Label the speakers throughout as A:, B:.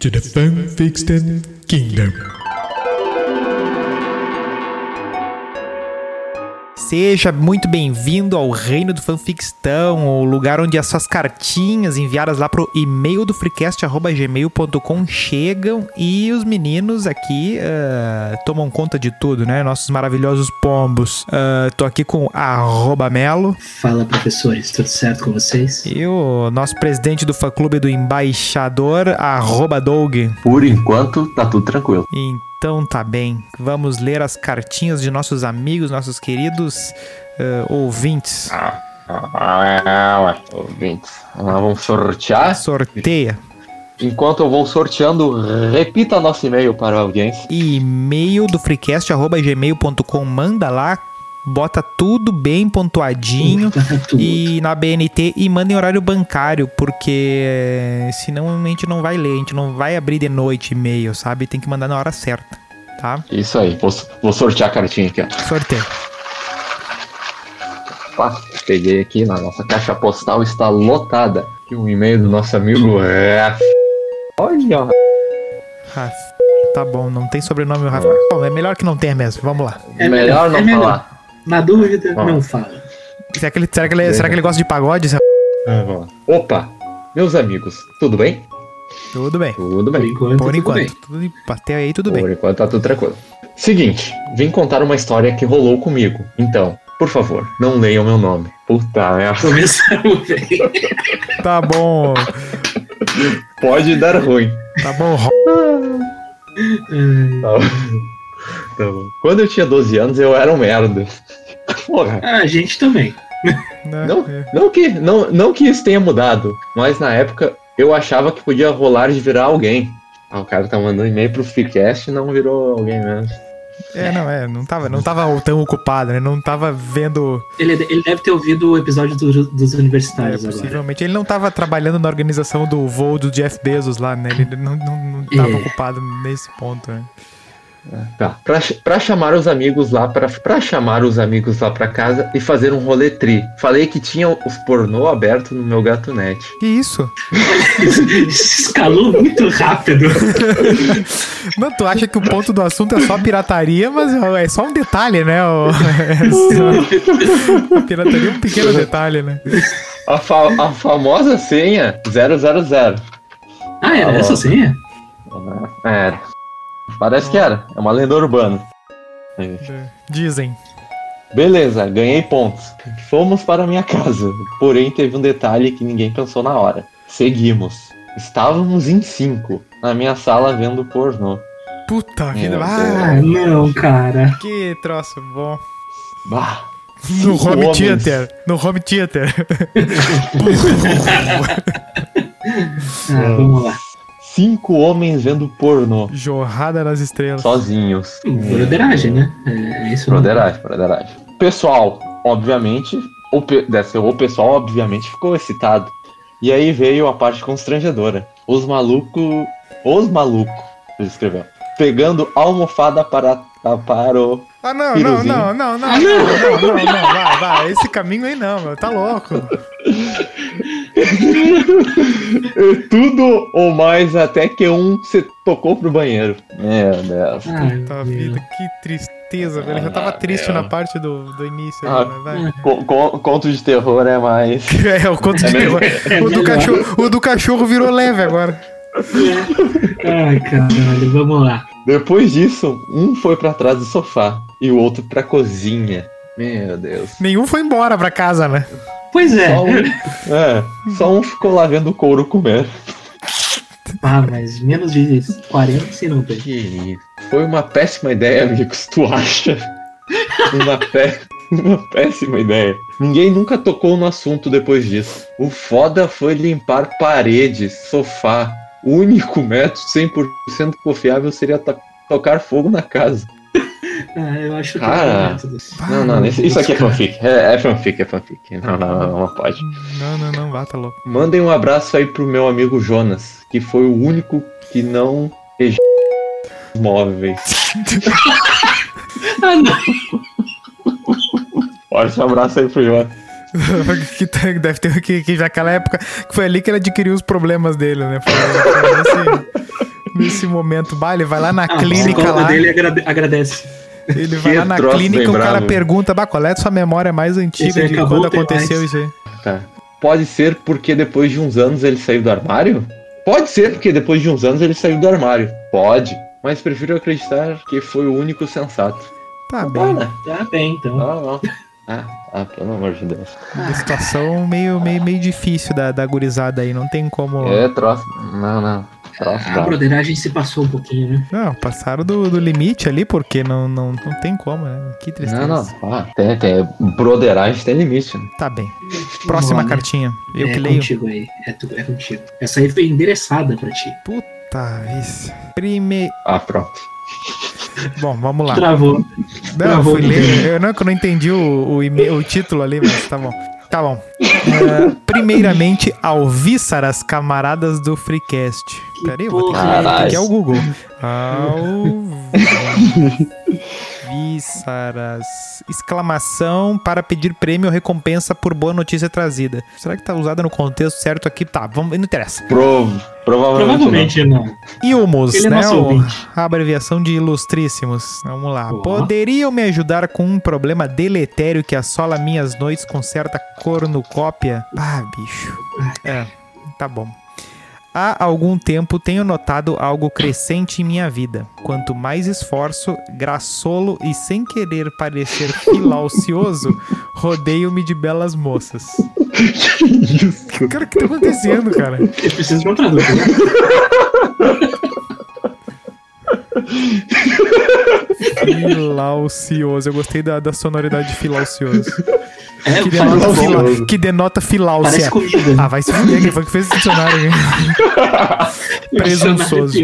A: to the Fun Fixed Kingdom.
B: Seja muito bem-vindo ao Reino do Fanfictão, o lugar onde as suas cartinhas enviadas lá pro e-mail do freecast.gmail.com chegam e os meninos aqui uh, tomam conta de tudo, né? Nossos maravilhosos pombos. Uh, tô aqui com arroba Melo.
C: Fala, professores, tudo certo com vocês?
B: E o nosso presidente do fã-clube do embaixador, arroba Doug.
D: Por enquanto, tá tudo tranquilo.
B: Então tá bem. Vamos ler as cartinhas de nossos amigos, nossos queridos uh, ouvintes.
D: Ah, ah, ouvintes. Vamos sortear?
B: Sorteia.
D: Enquanto eu vou sorteando, repita nosso e-mail para a audiência.
B: E-mail do freecast.gmail.com. Manda lá, bota tudo bem pontuadinho
C: Tudo.
B: e na BNT e manda em horário bancário, porque eh, senão a gente não vai ler, a gente não vai abrir de noite e-mail, sabe? Tem que mandar na hora certa, tá?
D: Isso aí, vou, vou sortear a cartinha aqui, ó.
B: Sorteio.
D: Pá, peguei aqui na nossa caixa postal, está lotada. E um e-mail do nosso amigo é. Olha,
B: Raf. Tá bom, não tem sobrenome o Rafael. Bom, é melhor que não tenha mesmo. Vamos lá.
C: É
D: melhor
C: melhor,
D: não
C: é melhor.
D: falar.
C: Na dúvida,
D: Ó.
C: não fala.
B: Será que ele, será que ele, será que ele gosta de pagode?
D: Ah, vamos lá. Opa, meus amigos, tudo bem?
B: Tudo bem.
D: Tudo
C: Por
D: bem.
C: enquanto,
B: Por
C: tudo
B: enquanto.
C: bem.
B: Tudo, até aí tudo bem.
D: Por enquanto tá tudo tranquilo. Seguinte, vim contar uma história que rolou comigo. Então, por favor, não leiam meu nome. Puta merda.
C: Começamos bem.
B: Tá bom.
D: Pode dar ruim.
B: Tá bom. Ro-
C: Ai,
D: Tá Tá bom. Quando eu tinha 12 anos, eu era um merda. Porra.
C: A gente também.
B: né?
D: Não,
B: É.
D: não, que, não, não que isso tenha mudado, mas na época eu achava que podia rolar de virar alguém. Ah, o cara tá mandando e-mail pro Freecast e não virou alguém mesmo.
B: É, não, é, não tava, não tava tão ocupado, né? Não tava vendo.
C: Ele, ele deve ter ouvido o episódio do- dos
B: É,
C: universitários agora.
B: possivelmente. Ele não tava trabalhando na organização do voo do Jeff Bezos lá, né? Ele não, não, não tava
C: É.
B: ocupado nesse ponto, né?
D: Tá. Pra, pra chamar os amigos lá pra, pra chamar os amigos lá pra casa e fazer um rolê tri. Falei que tinha os pornô aberto no meu gatunete.
B: Que isso?
C: Escalou muito rápido.
B: Não, tu acha que o ponto do assunto é só pirataria, mas é só um detalhe, né? O- é só- A pirataria é um pequeno detalhe, né?
D: A, fa- a famosa senha 000.
C: Ah, era
D: Ah,
C: essa
D: ó.
C: senha?
D: Era. Parece que era. É uma lenda urbana.
B: Dizem.
D: Beleza, ganhei pontos. Fomos para minha casa. Porém, teve um detalhe que ninguém pensou na hora. Seguimos. Estávamos em cinco na minha sala vendo pornô.
B: Puta vida.
D: Meu
B: Ah,
C: Ah, não, cara.
B: que troço bom.
D: Bah,
B: No home
D: homens.
B: theater. No home theater.
C: Ah, vamos lá.
D: Cinco homens vendo pornô.
B: Jorrada nas estrelas.
D: Sozinhos.
C: Broderagem, né? É, é isso. mesmo.
D: Broderagem, broderagem. Pessoal, obviamente, o, pe- deve ser, o pessoal obviamente ficou excitado. E aí veio a parte constrangedora. Os malucos. Os malucos, ele escreveu. Pegando almofada para tapar o.
B: Ah, não, não, não, não, não, não, não, não, não, vai, vai. Esse caminho aí não, meu. Tá louco.
D: Tudo ou mais até que um se tocou pro banheiro. Meu Deus.
C: Ah,
B: Puta
C: meu.
B: vida, que tristeza, velho. Eu já tava
D: Ah,
B: triste
D: meu.
B: na parte do, do início
D: Ah.
B: aí, mas vai.
D: Co- co- conto de terror é mais.
B: É, o conto de
D: É
B: terror.
C: É
B: O do, cachorro, o do cachorro virou leve agora.
C: Ai, caralho, vamos lá.
D: Depois disso, um foi pra trás do sofá e o outro pra cozinha. Meu Deus.
B: Nenhum foi embora pra casa, né?
C: Pois é.
D: Só um, é, só um ficou lá vendo o couro comer.
C: Ah, mas menos de 40 se não tem.
D: Que isso. Foi uma péssima ideia, amigos. Tu acha? Uma, pé... uma péssima ideia. Ninguém nunca tocou no assunto depois disso. O foda foi limpar paredes, sofá. O único método 100% confiável seria to- tocar fogo na casa.
C: Ah, eu acho que
D: Cara.
C: é um método.
D: Não, não, isso, isso aqui é fanfic. É, é fanfic, é fanfic. Não, não, não, não pode.
B: Não, não, não, vá, tá louco.
D: Mandem um abraço aí pro meu amigo Jonas, que foi o único que não móveis.
C: Ah, não.
D: Forte abraço aí pro Jonas.
B: que deve ter que, que naquela época que foi ali que ele adquiriu os problemas dele, né? Foi, foi nesse, nesse momento. Bah, ele vai lá na
C: Ah,
B: clínica lá.
C: dele agrade- agradece.
B: Ele vai lá na clínica e o cara
D: bravo.
B: pergunta, bah, qual é a sua memória mais antiga de quando aconteceu
C: mais.
B: isso aí?
D: Tá. Pode ser porque depois de uns anos ele saiu do armário? Pode ser porque depois de uns anos ele saiu do armário. Pode. Mas prefiro acreditar que foi o único sensato.
B: Tá
D: Tá,
B: bem.
D: né?
C: Tá bem, então.
D: Ah, não. Ah, ah, pelo amor de Deus.
B: Uma situação meio, meio, meio difícil da, da gurizada aí. Não tem como.
D: É troço. Não, não. Troço
C: A
D: bravo.
C: broderagem se passou um pouquinho, né?
B: Não, passaram do, do limite ali, porque não, não, não tem como, né? Que tristeza.
D: Não, não. Ah, tem, tem. Broderagem tem limite. Né?
B: Tá bem. Próxima
C: lá, né?
B: cartinha. Eu
C: é
B: que leio.
C: contigo aí. É, tu, é contigo. Essa aí foi endereçada pra ti.
B: Puta isso. Prime...
D: Ah, pronto.
B: Bom, vamos lá.
C: Travou.
B: Não, eu
C: Travou
B: fui
C: no
B: ler. Eu não, que eu não entendi o, o, o título ali, mas tá bom. Tá bom. É, primeiramente, alvíssaras, camaradas do Freecast. Peraí, eu vou ter que
C: porra
D: é
B: o Google. Alvíssaras. Exclamação para pedir prêmio ou recompensa por boa notícia trazida. Será que tá usada no contexto certo aqui? Tá, vamos, não interessa.
D: Prov... Provavelmente.
C: Provavelmente não.
B: Ilmos,
C: Ele é
B: né?
C: nosso
B: o- a abreviação de ilustríssimos. Vamos lá.
C: Ó.
B: Poderiam me ajudar com um problema deletério que assola minhas noites com certa cornucópia? Ah, bicho. É, tá bom. Há algum tempo tenho notado algo crescente em minha vida. Quanto mais esforço, graçolo e sem querer parecer filaucioso, rodeio-me de belas moças. Cara, o que tá acontecendo, cara?
C: Eu preciso de um tradutor.
B: Filaucioso. Eu gostei da, da sonoridade de filaucioso.
C: É,
B: Que
C: fala-
B: denota, fila, que denota filáusia.
C: Parece comida.
B: Ah, vai se fuder, quem foi que fez esse dicionário presunçoso.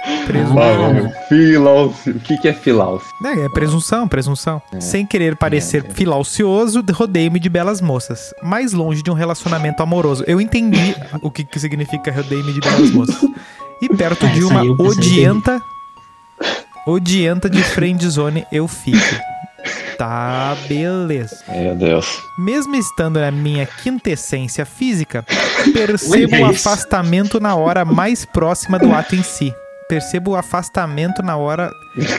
D: Ah, Filaus. O que, que é filaus?
B: É, é presunção, presunção. Sem querer parecer filaucioso, rodeio-me de belas moças. Mais longe de um relacionamento amoroso. Eu entendi o que, que significa rodeio-me de belas moças. E perto
C: Ah,
B: de uma odienta. Odienta de friendzone eu fico. Tá, beleza.
D: Meu Deus.
B: Mesmo estando na minha quintessência física, percebo o afastamento na hora mais próxima do ato em si. Percebo o afastamento na hora,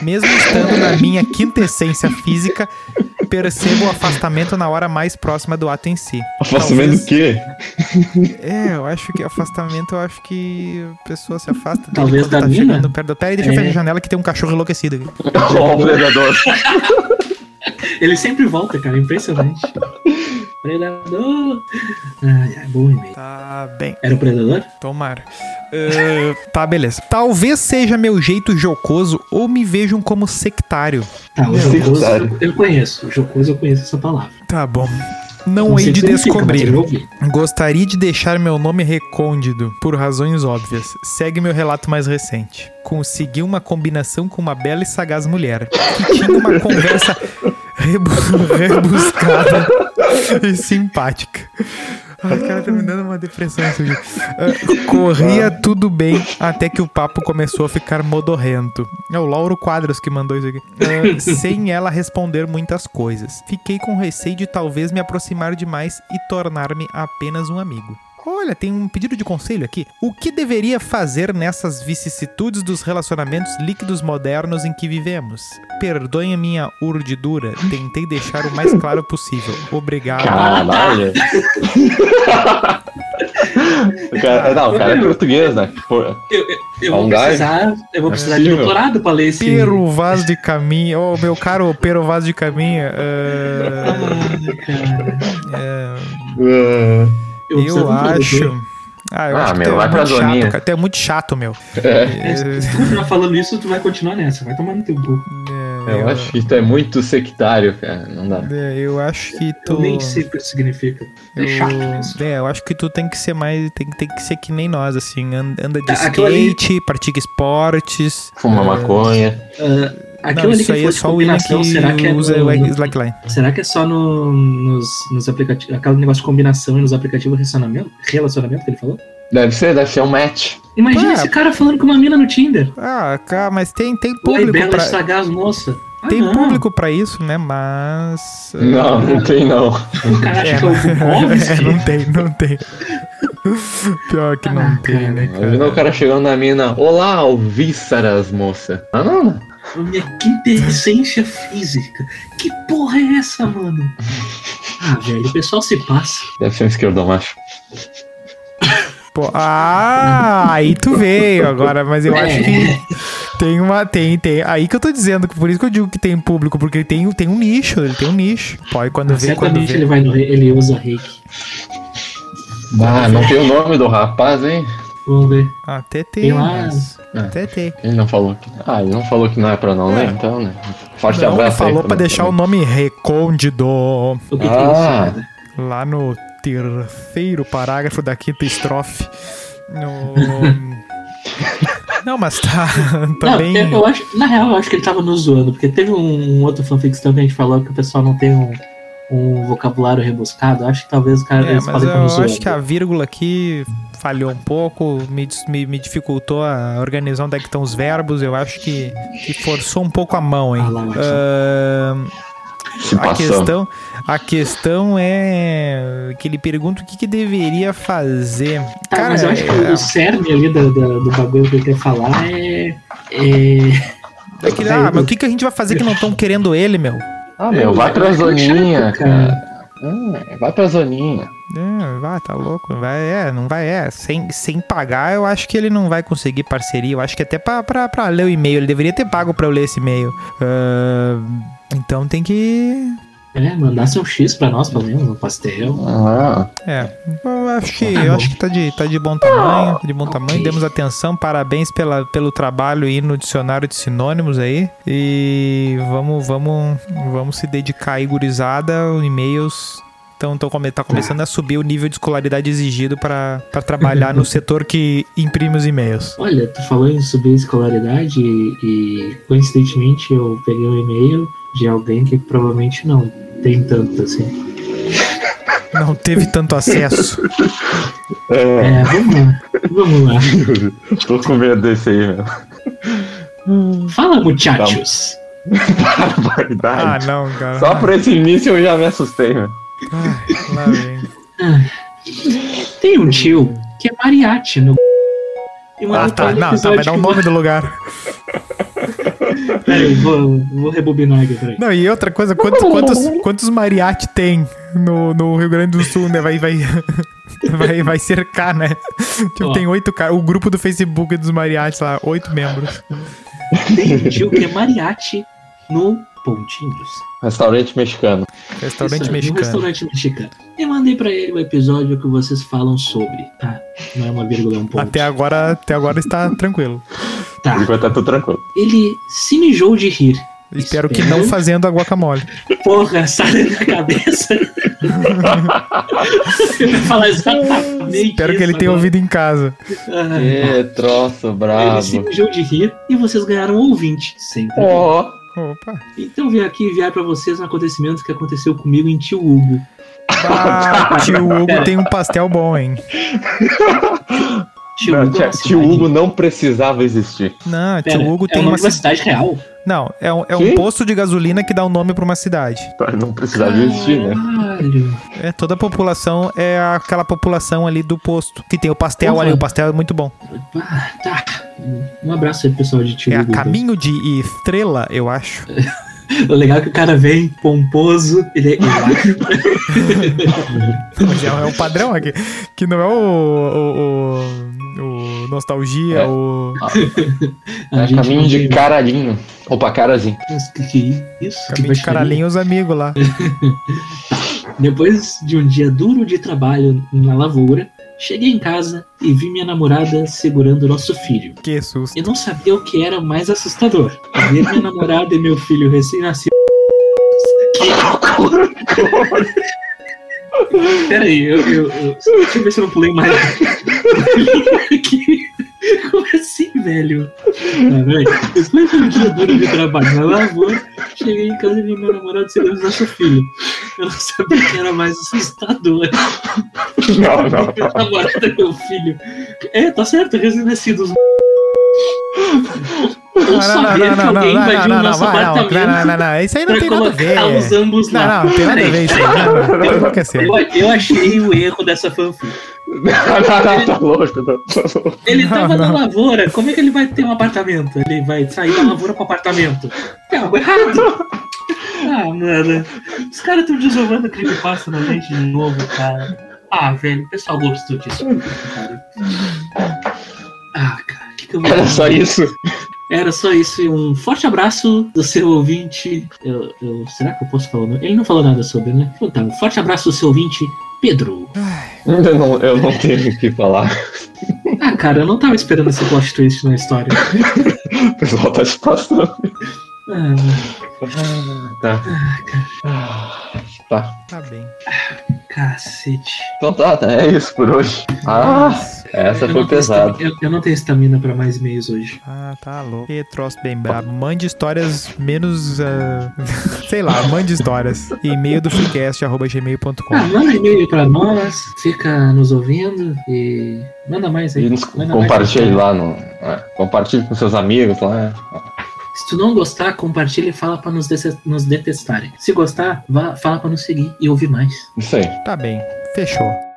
B: mesmo estando na minha quintessência física, percebo o afastamento na hora mais próxima do ato em si.
D: Afastamento do quê?
B: É, eu acho que afastamento, eu acho que a pessoa se afasta dele
C: Talvez
B: quando
C: da
B: tá
C: mina?
B: chegando perto do... Pera aí, deixa eu
C: É.
B: fechar a janela que tem um cachorro enlouquecido aqui.
D: Ó, o predador.
C: Ele sempre volta, cara. Impressionante. Predador. Ai, ai, bom e-mail.
B: Tá bem.
C: Era o predador?
B: Tomara. Ah, tá, beleza. Talvez seja meu jeito jocoso ou me vejam como sectário.
C: Tá, o jocoso eu, eu conheço. O jocoso eu conheço essa palavra.
B: Tá bom. Não
C: Não
B: hei de descobrir. Gostaria de deixar meu nome recôndito, por razões óbvias. Segue meu relato mais recente. Consegui uma combinação com uma bela e sagaz mulher, que tinha uma conversa rebu- rebuscada e simpática. Ai, cara, tá me dando uma depressão isso aqui. Ah, corria tudo bem até que o papo começou a ficar modorrento. É o Lauro Quadros que mandou isso aqui. Ah, sem ela responder muitas coisas. Fiquei com receio de talvez me aproximar demais e tornar-me apenas um amigo. Olha, tem um pedido de conselho aqui. O que deveria fazer nessas vicissitudes dos relacionamentos líquidos modernos em que vivemos? Perdoe a minha urdidura, tentei deixar o mais claro possível. Obrigado.
D: Caralho. o cara, não, o cara é português, né? Por-
C: Eu, eu, eu vou precisar, eu vou precisar de
D: possível.
C: doutorado pra ler esse.
B: Pero Vaz de Caminha, ô meu caro Pero Vaz de Caminha,
C: Ah,
B: ah,
C: cara.
B: é,
C: Eu,
B: eu acho. Ah, eu
D: Ah,
B: acho que
D: meu,
B: tu é
D: vai pra
B: muito chato,
D: zoninha.
B: cara. Tu é muito chato, meu.
C: É, Se tu continuar falando isso, tu vai continuar nessa. Vai tomar no teu cu.
B: É,
D: Eu acho que tu é muito sectário, cara. Não dá.
B: é, eu acho que tu.
C: Eu nem sei o que isso significa. É chato
B: eu,
C: isso.
B: é, eu acho que tu tem que ser mais. Tem, tem que ser que nem nós, assim. an- Anda de
C: Tá, aquilo ali-
B: skate, pratica esportes.
D: Fuma maconha.
C: Ah,
B: Não,
C: aquilo ali que
B: aí
C: foi
B: é
C: de combinação, será que é
B: usa
C: no,
B: o
C: no-
B: slackline.
C: Será que é só no, nos, nos aplicativos. Aquele negócio de combinação e nos aplicativos de relacionamento, relacionamento que ele falou?
D: Deve ser, deve ser um match.
C: Imagina
B: Ué.
C: esse cara falando com uma mina no Tinder.
B: Ah, cara, mas tem, tem
C: Oi,
B: público
C: bela
B: pra.
C: estragar as moças.
B: Tem
C: não.
B: público pra isso, né? Mas.
D: Não, não tem não.
C: O cara acha
B: É,
C: que é o
B: é,
C: Bukowski.
B: não tem, não tem. Pior que não
C: Ah,
B: tem,
C: cara.
B: né,
D: Imagina o
B: cara?
D: cara chegando na mina. Olá, alvíceras, moça. Ah, não, não.
C: Minha quintessência física. Que porra é essa, mano? Ah, velho, o pessoal se passa.
D: Deve ser um esquerdomacho.
B: Pô, ah, aí tu veio agora, mas eu
C: É.
B: acho que tem uma. Tem, tem. Aí que eu tô dizendo, por isso que eu digo que tem público, porque tem, tem um nicho, ele tem um nicho. Pode quando vê, quando vê.
C: ele vai no ele usa reiki.
D: Ah, não tem o nome do rapaz, hein?
C: Vamos ver.
B: Até tem,
C: Tem lá-
B: mas-
D: É.
B: Até tem.
D: Ele não falou que. Ah, ele não falou que não é pra não
B: É.
D: ler, então, né? Forte
B: Não, ele
D: abraço.
B: falou
D: aí,
B: pra deixar o nome recôndito
C: O que, que é
D: Ah.
C: isso, cara?
B: lá no terceiro parágrafo da quinta estrofe. No... Não, mas tá também.
C: Não, eu, acho, na real, eu acho que ele tava nos zoando, porque teve um, um outro fanficção que a gente falou que o pessoal não tem um, um vocabulário rebuscado. Acho que talvez o cara
B: É,
C: eles
B: mas
C: falem
B: eu
C: nos zoando.
B: acho que a vírgula aqui falhou um pouco, me, me, me dificultou a organizar onde é que estão os verbos. Eu acho que, que forçou um pouco a mão, hein?
C: Ah lá,
D: Se
B: a questão, a questão é que ele pergunta o que, que deveria fazer.
C: Tá,
B: Cara,
C: mas eu acho que
B: é-
C: o cerne ali do, do, do bagulho que ele quer falar é. É.
B: é que, ah, mas o que, que a gente vai fazer que não estão querendo ele, meu?
D: Ah, meu, vai pra
C: É,
D: zoninha, cara. Ah, vai pra zoninha.
B: É, vai, tá louco. Vai, é, não vai, é. Sem, sem pagar, eu acho que ele não vai conseguir parceria. Eu acho que até pra, pra, pra ler o e-mail, ele deveria ter pago pra eu ler esse e-mail. Ah, então tem que.
C: É, mandasse um X pra nós, pelo menos, um pastel.
D: Ah,
B: É, eu acho que,
C: Tá
B: eu acho que tá de, tá de bom tamanho, de bom tamanho. Demos atenção, parabéns pela, pelo trabalho aí no dicionário de sinônimos aí. E vamos, vamos, vamos se dedicar aí, gurizada, e-mails. Então tô come- tá começando a subir o nível de escolaridade exigido para trabalhar no setor que imprime os e-mails.
C: Olha, tu falou em subir a escolaridade e, e, coincidentemente eu peguei um e-mail de alguém que provavelmente não tem tanto assim.
B: Não teve tanto acesso.
D: é.
C: É, vamos lá. Vamos lá.
D: Tô com medo desse aí, meu.
C: Fala, muchachos.
B: Ah,
D: Barbaridade.
B: não, cara.
D: Só por esse início eu já me assustei, meu.
B: Ai, lá vem.
C: Tem um tio que é mariachi no.
B: Ah, tá. Não, tá, vai
C: episódio
B: dar o nome do lugar.
C: Peraí, vou, vou rebobinar aqui, peraí.
B: Não, e outra coisa, quantos, quantos, quantos mariachi tem no, no Rio Grande do Sul, né? Vai, vai, vai, vai cercar, né? Tipo,
C: Ó.
B: tem oito caras. O grupo do Facebook dos mariachis lá, oito membros.
C: Tem um tio que é mariachi no Pontinhos.
D: Restaurante mexicano.
B: Restaurante
C: Isso,
B: mexicano.
C: Um restaurante mexicano. Eu mandei pra ele o episódio que vocês falam sobre, tá? Não é uma vírgula, é um ponto.
B: Até agora, até agora está tranquilo.
C: Tá.
D: Enquanto tá tudo tranquilo.
C: Ele se mijou de rir.
B: Espero que não fazendo a guacamole.
C: Porra, sai da minha cabeça. Eu ia falar exatamente
B: Espero que ele tenha ouvido em casa.
C: Ah,
D: Que troço
C: Ele se mijou de rir e vocês ganharam um ouvinte. Sempre.
D: Ó,
B: Opa.
C: Então vim aqui enviar pra vocês um acontecimento que aconteceu comigo em Tio Hugo.
B: Ah, tio Hugo tem um pastel bom, hein?
C: Tio
D: não,
C: Hugo, é
D: tio Hugo não precisava existir.
B: Não,
C: Pera,
B: tio Hugo
C: é
B: tem
C: o
B: uma
C: uma
B: cidade
C: real?
B: Não, é um, é um posto de gasolina que dá o nome pra uma cidade.
D: Não precisava existir, né?
C: Caralho.
B: É, toda a população é aquela população ali do posto. Que tem o pastel ali, o pastel é muito bom.
C: Ah, tá. Um abraço aí, pessoal de Tio
B: É a caminho de Estrela, eu acho.
C: O legal é que o cara vem pomposo, ele é.
B: Mas é, o padrão aqui. Que não é o, o- o nostalgia,
D: É.
B: o.
C: A
D: É
C: gente
D: caminho de
C: tem-
D: caralhinho. Opa, carazinho.
C: Que que é isso? Que
B: Caminho de
C: baixaria.
B: caralhinho os amigos lá.
C: Depois de um dia duro de trabalho na lavoura, cheguei em casa e vi minha namorada segurando nosso filho.
B: Que susto.
C: Eu não sabia o que era mais assustador. Ver minha namorada e meu filho recém-nascido. Peraí, eu, eu, eu- Deixa eu ver se eu não pulei mais. Como assim, velho? Vai. Depois de um dia duro de trabalho na lavoura, cheguei em casa e vi meu namorado segurando nosso filho. Eu não sabia o que era mais assustador.
D: Não, não.
C: Minha namorada e meu filho. É, tá certo, recém-nascidos. Ou só ver que alguém invadiu o nosso
B: vai, não,
C: apartamento
B: não, não, não, não, isso aí não tem nada a ver.
C: os ambos
B: Não, não, não tem nada a ver isso aí. Não, não, não, não.
C: Eu, eu achei o erro dessa fanfic.
D: Tá louco, tá louco.
C: Ele
B: Não,
C: tava na
B: não.
C: lavoura, como é que ele vai ter um apartamento? Ele vai sair da lavoura pro apartamento. Tem algo errado. Ah, mano. Os caras estão desovando creepypasta na gente de novo, cara. Ah, velho, o pessoal gostou disso. Cara. Ah, cara, que, que eu vou
D: Era só isso.
C: Era só isso. e Um forte abraço do seu ouvinte. Eu, eu- será que eu posso falar? Ele não falou nada sobre, né? Então tá, um forte abraço do seu ouvinte, Pedro.
D: Eu não, eu não tenho o que falar.
C: Ah, cara, eu não tava esperando esse plot twist na história.
D: O pessoal tá se passando.
C: Ah,
D: Tá. Ah, Tá.
B: Tá bem.
C: cacete.
D: Então tá, tá, é isso por hoje. Ah, essa
C: Eu
D: foi pesada.
C: Eu, eu não tenho estamina pra mais e-mails hoje.
B: Ah, tá louco. Que troço bem brabo. Mande histórias menos. ah, sei lá, mande histórias. E-mail do freecast.gmail.com.
C: Ah, manda e-mail pra nós, fica nos ouvindo e manda mais aí.
D: E nos
C: manda mais
D: compartilhe lá no. é, compartilhe com seus amigos lá.
C: Se tu não gostar, compartilha e fala pra nos, nos detestarem. Se gostar, vá, fala pra nos seguir e ouvir mais.
D: Isso aí.
B: Tá bem. Fechou.